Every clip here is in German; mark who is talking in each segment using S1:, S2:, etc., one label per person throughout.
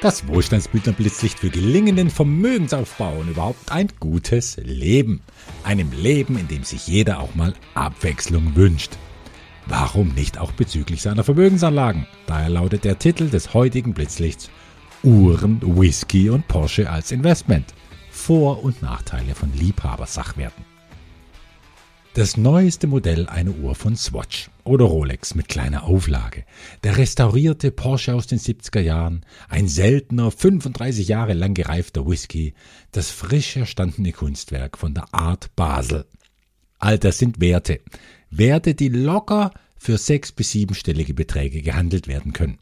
S1: Das Wohlstandsbildner Blitzlicht für gelingenden Vermögensaufbau und überhaupt ein gutes Leben. Einem Leben, in dem sich jeder auch mal Abwechslung wünscht. Warum nicht auch bezüglich seiner Vermögensanlagen? Daher lautet der Titel des heutigen Blitzlichts Uhren, Whisky und Porsche als Investment. Vor- und Nachteile von Liebhabersachwerten. Das neueste Modell einer Uhr von Swatch oder Rolex mit kleiner Auflage. Der restaurierte Porsche aus den 70er Jahren, ein seltener 35 Jahre lang gereifter Whisky, das frisch erstandene Kunstwerk von der Art Basel. All das sind Werte. Werte, die locker für sechs- bis siebenstellige Beträge gehandelt werden können.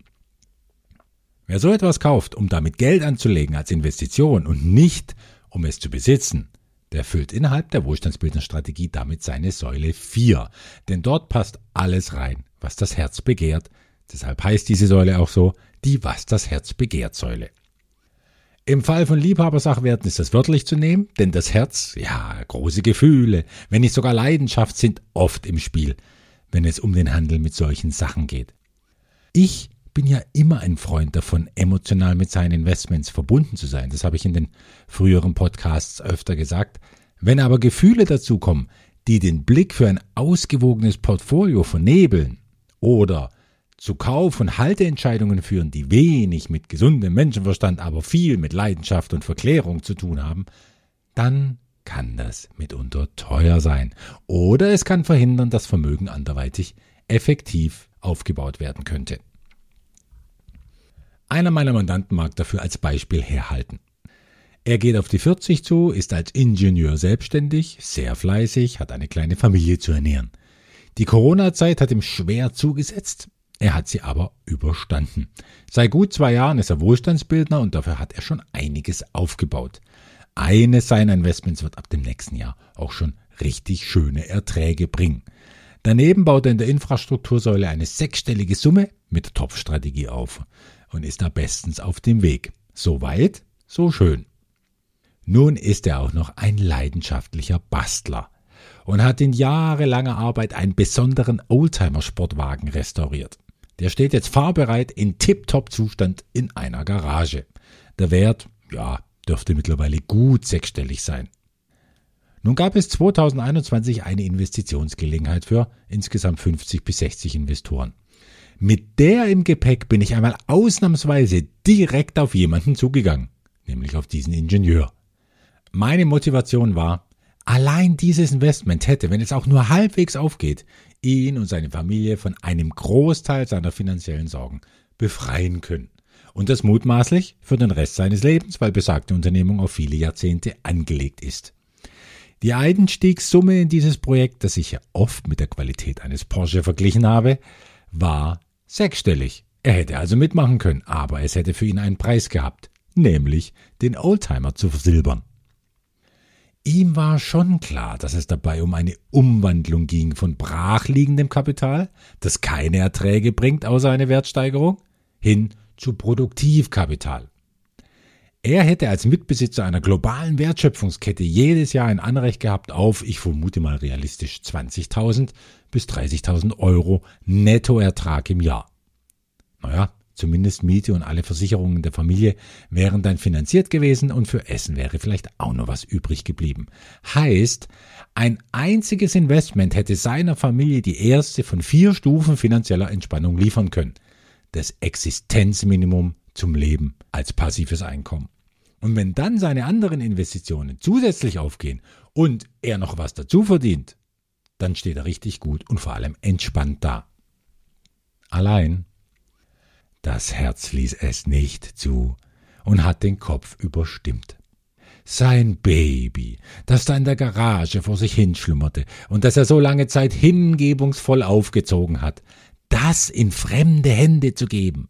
S1: Wer so etwas kauft, um damit Geld anzulegen als Investition und nicht um es zu besitzen, der füllt innerhalb der Wohlstandsbildnerstrategie damit seine Säule 4. Denn dort passt alles rein, was das Herz begehrt. Deshalb heißt diese Säule auch so, die Was das Herz begehrt Säule. Im Fall von Liebhabersachwerten ist das wörtlich zu nehmen, denn das Herz, ja, große Gefühle, wenn nicht sogar Leidenschaft sind oft im Spiel, wenn es um den Handel mit solchen Sachen geht. Ich bin ja immer ein Freund davon, emotional mit seinen Investments verbunden zu sein. Das habe ich in den früheren Podcasts öfter gesagt. Wenn aber Gefühle dazukommen, die den Blick für ein ausgewogenes Portfolio vernebeln oder zu Kauf- und Halteentscheidungen führen, die wenig mit gesundem Menschenverstand, aber viel mit Leidenschaft und Verklärung zu tun haben, dann kann das mitunter teuer sein. Oder es kann verhindern, dass Vermögen anderweitig effektiv aufgebaut werden könnte. Einer meiner Mandanten mag dafür als Beispiel herhalten. Er geht auf die 40 zu, ist als Ingenieur selbstständig, sehr fleißig, hat eine kleine Familie zu ernähren. Die Corona-Zeit hat ihm schwer zugesetzt, er hat sie aber überstanden. Seit gut zwei Jahren ist er Wohlstandsbildner und dafür hat er schon einiges aufgebaut. Eines seiner Investments wird ab dem nächsten Jahr auch schon richtig schöne Erträge bringen. Daneben baut er in der Infrastruktursäule eine sechsstellige Summe mit Topfstrategie auf und ist da bestens auf dem Weg. So weit, so schön. Nun ist er auch noch ein leidenschaftlicher Bastler und hat in jahrelanger Arbeit einen besonderen Oldtimer-Sportwagen restauriert. Der steht jetzt fahrbereit in Tip-Top-Zustand in einer Garage. Der Wert, ja, dürfte mittlerweile gut sechsstellig sein. Nun gab es 2021 eine Investitionsgelegenheit für insgesamt 50 bis 60 Investoren. Mit der im Gepäck bin ich einmal ausnahmsweise direkt auf jemanden zugegangen, nämlich auf diesen Ingenieur. Meine Motivation war, allein dieses Investment hätte, wenn es auch nur halbwegs aufgeht, ihn und seine Familie von einem Großteil seiner finanziellen Sorgen befreien können. Und das mutmaßlich für den Rest seines Lebens, weil besagte Unternehmung auf viele Jahrzehnte angelegt ist. Die Einstiegssumme in dieses Projekt, das ich ja oft mit der Qualität eines Porsche verglichen habe, war Sechsstellig. Er hätte also mitmachen können, aber es hätte für ihn einen Preis gehabt, nämlich den Oldtimer zu versilbern. Ihm war schon klar, dass es dabei um eine Umwandlung ging von brachliegendem Kapital, das keine Erträge bringt außer eine Wertsteigerung, hin zu Produktivkapital. Er hätte als Mitbesitzer einer globalen Wertschöpfungskette jedes Jahr ein Anrecht gehabt auf, ich vermute mal realistisch, 20.000 bis 30.000 Euro Nettoertrag im Jahr. Naja, zumindest Miete und alle Versicherungen der Familie wären dann finanziert gewesen und für Essen wäre vielleicht auch noch was übrig geblieben. Heißt, ein einziges Investment hätte seiner Familie die erste von vier Stufen finanzieller Entspannung liefern können. Das Existenzminimum zum Leben als passives Einkommen. Und wenn dann seine anderen Investitionen zusätzlich aufgehen und er noch was dazu verdient, dann steht er richtig gut und vor allem entspannt da. Allein das Herz ließ es nicht zu und hat den Kopf überstimmt. Sein Baby, das da in der Garage vor sich hinschlummerte und das er so lange Zeit hingebungsvoll aufgezogen hat, das in fremde Hände zu geben,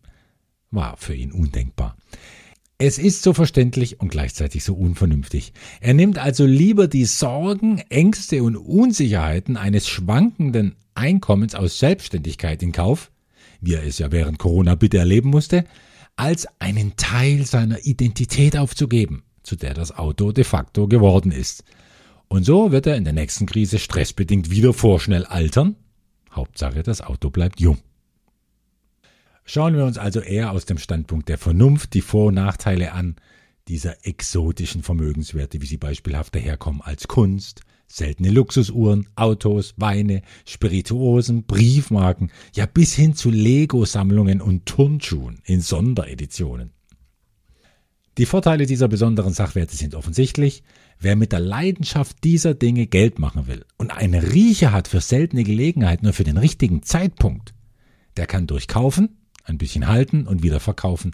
S1: war für ihn undenkbar. Es ist so verständlich und gleichzeitig so unvernünftig. Er nimmt also lieber die Sorgen, Ängste und Unsicherheiten eines schwankenden Einkommens aus Selbstständigkeit in Kauf, wie er es ja während Corona bitte erleben musste, als einen Teil seiner Identität aufzugeben, zu der das Auto de facto geworden ist. Und so wird er in der nächsten Krise stressbedingt wieder vorschnell altern. Hauptsache, das Auto bleibt jung. Schauen wir uns also eher aus dem Standpunkt der Vernunft die Vor- und Nachteile an dieser exotischen Vermögenswerte, wie sie beispielhaft daherkommen als Kunst, seltene Luxusuhren, Autos, Weine, Spirituosen, Briefmarken, ja bis hin zu Lego-Sammlungen und Turnschuhen in Sondereditionen. Die Vorteile dieser besonderen Sachwerte sind offensichtlich. Wer mit der Leidenschaft dieser Dinge Geld machen will und einen Riecher hat für seltene Gelegenheiten und für den richtigen Zeitpunkt, der kann durchkaufen ein bisschen halten und wieder verkaufen,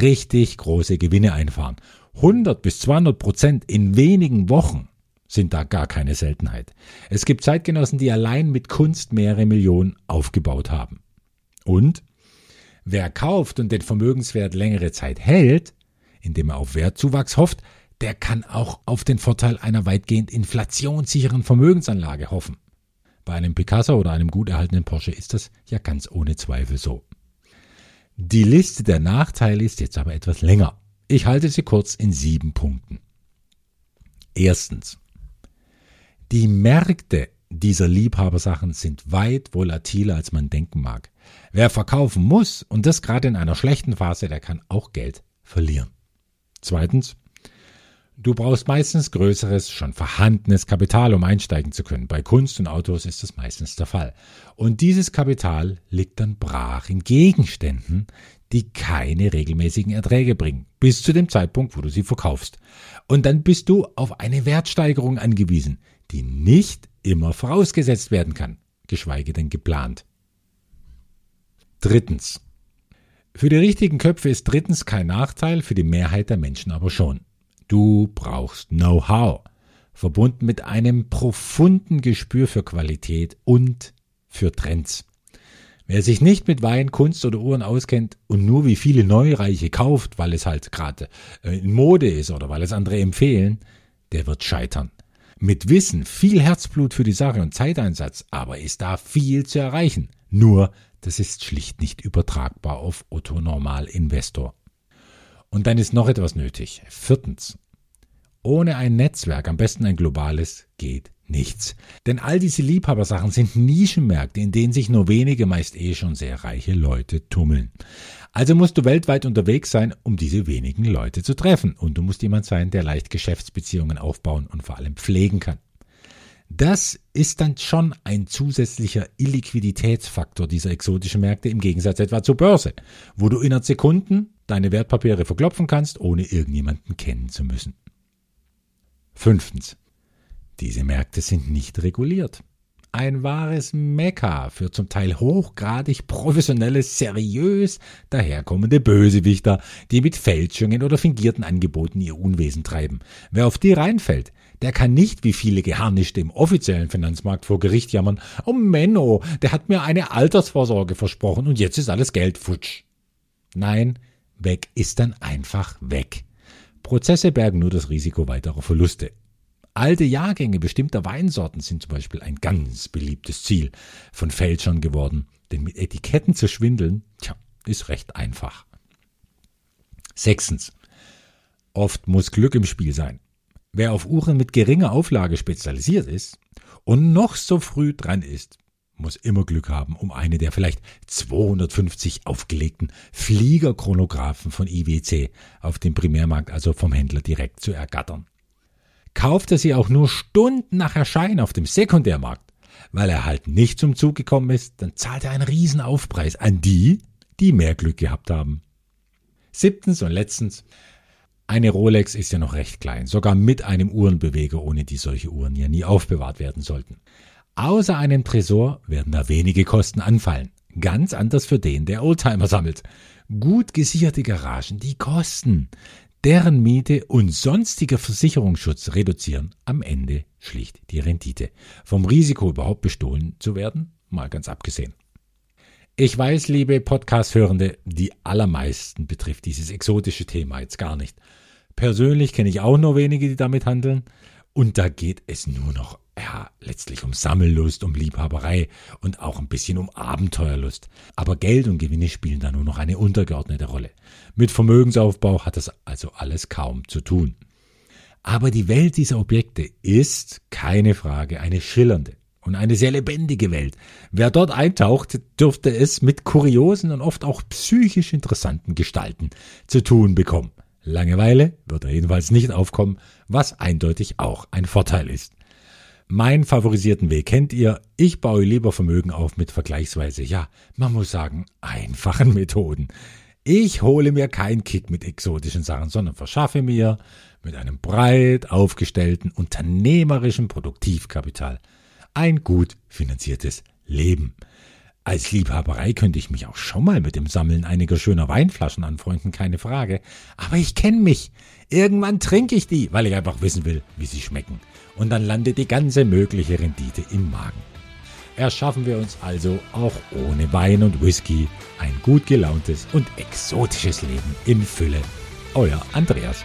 S1: richtig große Gewinne einfahren. 100 bis 200 Prozent in wenigen Wochen sind da gar keine Seltenheit. Es gibt Zeitgenossen, die allein mit Kunst mehrere Millionen aufgebaut haben. Und wer kauft und den Vermögenswert längere Zeit hält, indem er auf Wertzuwachs hofft, der kann auch auf den Vorteil einer weitgehend inflationssicheren Vermögensanlage hoffen. Bei einem Picasso oder einem gut erhaltenen Porsche ist das ja ganz ohne Zweifel so. Die Liste der Nachteile ist jetzt aber etwas länger. Ich halte sie kurz in sieben Punkten. Erstens. Die Märkte dieser Liebhabersachen sind weit volatiler, als man denken mag. Wer verkaufen muss, und das gerade in einer schlechten Phase, der kann auch Geld verlieren. Zweitens. Du brauchst meistens größeres, schon vorhandenes Kapital, um einsteigen zu können. Bei Kunst und Autos ist das meistens der Fall. Und dieses Kapital liegt dann brach in Gegenständen, die keine regelmäßigen Erträge bringen, bis zu dem Zeitpunkt, wo du sie verkaufst. Und dann bist du auf eine Wertsteigerung angewiesen, die nicht immer vorausgesetzt werden kann, geschweige denn geplant. Drittens. Für die richtigen Köpfe ist drittens kein Nachteil, für die Mehrheit der Menschen aber schon. Du brauchst Know-how, verbunden mit einem profunden Gespür für Qualität und für Trends. Wer sich nicht mit Wein, Kunst oder Uhren auskennt und nur wie viele Neureiche kauft, weil es halt gerade äh, in Mode ist oder weil es andere empfehlen, der wird scheitern. Mit Wissen, viel Herzblut für die Sache und Zeiteinsatz, aber ist da viel zu erreichen. Nur, das ist schlicht nicht übertragbar auf Otto Normal Investor. Und dann ist noch etwas nötig. Viertens. Ohne ein Netzwerk, am besten ein globales, geht nichts. Denn all diese Liebhabersachen sind Nischenmärkte, in denen sich nur wenige, meist eh schon sehr reiche Leute tummeln. Also musst du weltweit unterwegs sein, um diese wenigen Leute zu treffen. Und du musst jemand sein, der leicht Geschäftsbeziehungen aufbauen und vor allem pflegen kann. Das ist dann schon ein zusätzlicher Illiquiditätsfaktor dieser exotischen Märkte im Gegensatz etwa zur Börse, wo du innerhalb Sekunden deine Wertpapiere verklopfen kannst, ohne irgendjemanden kennen zu müssen. Fünftens. Diese Märkte sind nicht reguliert. Ein wahres Mekka für zum Teil hochgradig professionelle, seriös daherkommende Bösewichter, die mit Fälschungen oder fingierten Angeboten ihr Unwesen treiben. Wer auf die reinfällt, der kann nicht wie viele Geharnischte im offiziellen Finanzmarkt vor Gericht jammern, oh Menno, der hat mir eine Altersvorsorge versprochen und jetzt ist alles Geld futsch. Nein, weg ist dann einfach weg. Prozesse bergen nur das Risiko weiterer Verluste. Alte Jahrgänge bestimmter Weinsorten sind zum Beispiel ein ganz beliebtes Ziel von Fälschern geworden, denn mit Etiketten zu schwindeln, tja, ist recht einfach. Sechstens. Oft muss Glück im Spiel sein. Wer auf Uhren mit geringer Auflage spezialisiert ist und noch so früh dran ist, muss immer Glück haben, um eine der vielleicht 250 aufgelegten Fliegerchronographen von IWC auf dem Primärmarkt, also vom Händler direkt zu ergattern. Kauft er sie auch nur Stunden nach Erscheinen auf dem Sekundärmarkt, weil er halt nicht zum Zug gekommen ist, dann zahlt er einen Riesenaufpreis an die, die mehr Glück gehabt haben. Siebtens und letztens, eine Rolex ist ja noch recht klein, sogar mit einem Uhrenbeweger, ohne die solche Uhren ja nie aufbewahrt werden sollten. Außer einem Tresor werden da wenige Kosten anfallen. Ganz anders für den, der Oldtimer sammelt. Gut gesicherte Garagen, die kosten. Deren Miete und sonstiger Versicherungsschutz reduzieren am Ende schlicht die Rendite. Vom Risiko überhaupt bestohlen zu werden, mal ganz abgesehen. Ich weiß, liebe Podcast-Hörende, die allermeisten betrifft dieses exotische Thema jetzt gar nicht. Persönlich kenne ich auch nur wenige, die damit handeln. Und da geht es nur noch, ja, letztlich um Sammellust, um Liebhaberei und auch ein bisschen um Abenteuerlust. Aber Geld und Gewinne spielen da nur noch eine untergeordnete Rolle. Mit Vermögensaufbau hat das also alles kaum zu tun. Aber die Welt dieser Objekte ist, keine Frage, eine schillernde und eine sehr lebendige Welt. Wer dort eintaucht, dürfte es mit kuriosen und oft auch psychisch interessanten Gestalten zu tun bekommen. Langeweile wird er jedenfalls nicht aufkommen, was eindeutig auch ein Vorteil ist. Mein favorisierten Weg kennt ihr. Ich baue lieber Vermögen auf mit vergleichsweise, ja, man muss sagen, einfachen Methoden. Ich hole mir keinen Kick mit exotischen Sachen, sondern verschaffe mir mit einem breit aufgestellten unternehmerischen Produktivkapital ein gut finanziertes Leben. Als Liebhaberei könnte ich mich auch schon mal mit dem Sammeln einiger schöner Weinflaschen anfreunden, keine Frage. Aber ich kenne mich. Irgendwann trinke ich die, weil ich einfach wissen will, wie sie schmecken. Und dann landet die ganze mögliche Rendite im Magen. Erschaffen wir uns also auch ohne Wein und Whisky ein gut gelauntes und exotisches Leben in Fülle. Euer Andreas.